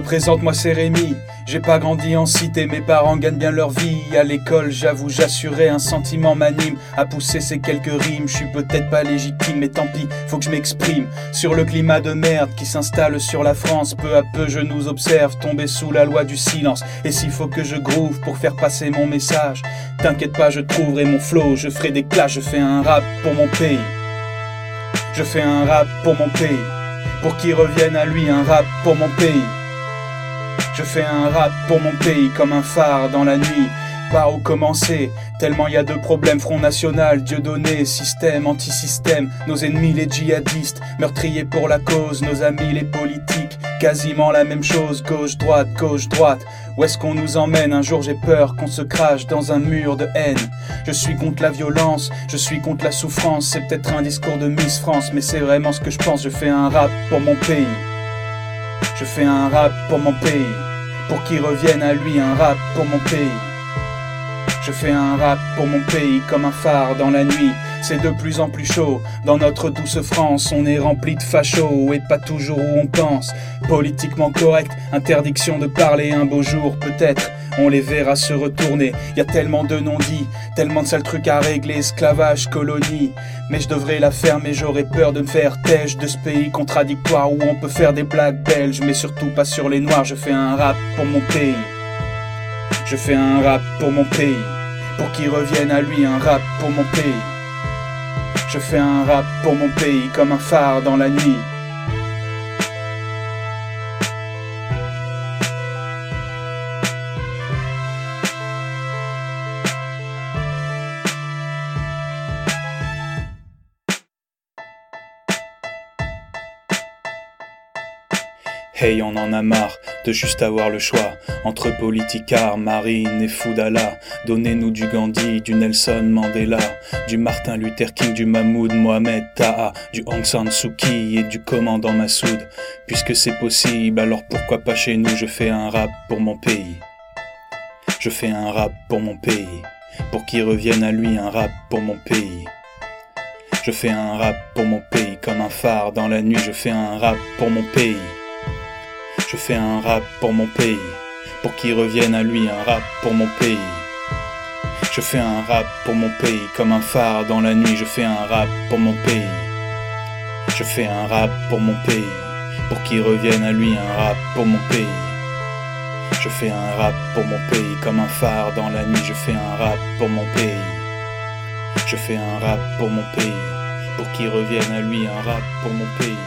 présente, moi c'est Rémi. J'ai pas grandi en cité, mes parents gagnent bien leur vie. À l'école, j'avoue, j'assurais un sentiment m'anime. À pousser ces quelques rimes, je suis peut-être pas légitime, mais tant pis, faut que je m'exprime. Sur le climat de merde qui s'installe sur la France, peu à peu je nous observe tomber sous la loi du silence. Et s'il faut que je groove pour faire passer mon message, t'inquiète pas, je trouverai mon flow, je ferai des clashs, je fais un rap pour mon pays. Je fais un rap pour mon pays pour qu'il revienne à lui un rap pour mon pays. Je fais un rap pour mon pays comme un phare dans la nuit. Par où commencer Tellement y a de problèmes, Front National, Dieu donné, système, anti-système, nos ennemis les djihadistes, meurtriers pour la cause, nos amis les politiques, quasiment la même chose, gauche-droite, gauche-droite. Où est-ce qu'on nous emmène? Un jour j'ai peur qu'on se crache dans un mur de haine. Je suis contre la violence, je suis contre la souffrance, c'est peut-être un discours de Miss France, mais c'est vraiment ce que je pense, je fais un rap pour mon pays. Je fais un rap pour mon pays, pour qu'il revienne à lui un rap pour mon pays. Je fais un rap pour mon pays comme un phare dans la nuit. C'est de plus en plus chaud. Dans notre douce France, on est rempli de fachos et pas toujours où on pense. Politiquement correct, interdiction de parler un beau jour peut-être. On les verra se retourner. Y a tellement de non-dits, tellement de sales trucs à régler, esclavage, colonie. Mais je devrais la faire, mais j'aurais peur de me faire têche de ce pays contradictoire où on peut faire des blagues belges, mais surtout pas sur les noirs. Je fais un rap pour mon pays. Je fais un rap pour mon pays, pour qu'il revienne à lui un rap pour mon pays. Je fais un rap pour mon pays comme un phare dans la nuit. Hey, on en a marre de juste avoir le choix entre politicard, marine et foudala. Donnez-nous du Gandhi, du Nelson Mandela, du Martin Luther King, du Mahmoud Mohamed Taha, du Aung San Suu Kyi et du commandant Massoud. Puisque c'est possible, alors pourquoi pas chez nous? Je fais un rap pour mon pays. Je fais un rap pour mon pays, pour qu'il revienne à lui un rap pour mon pays. Je fais un rap pour mon pays comme un phare dans la nuit, je fais un rap pour mon pays. Je fais un rap pour mon pays, pour qu'il revienne à lui un rap pour mon pays. Je fais un rap pour mon pays, comme un phare dans la nuit, je fais un rap pour mon pays. Je fais un rap pour mon pays, pour qu'il revienne à lui un rap pour mon pays. Je fais un rap pour mon pays, comme un phare dans la nuit, je fais un rap pour mon pays. Je fais un rap pour mon pays, pour qu'il revienne à lui un rap pour mon pays.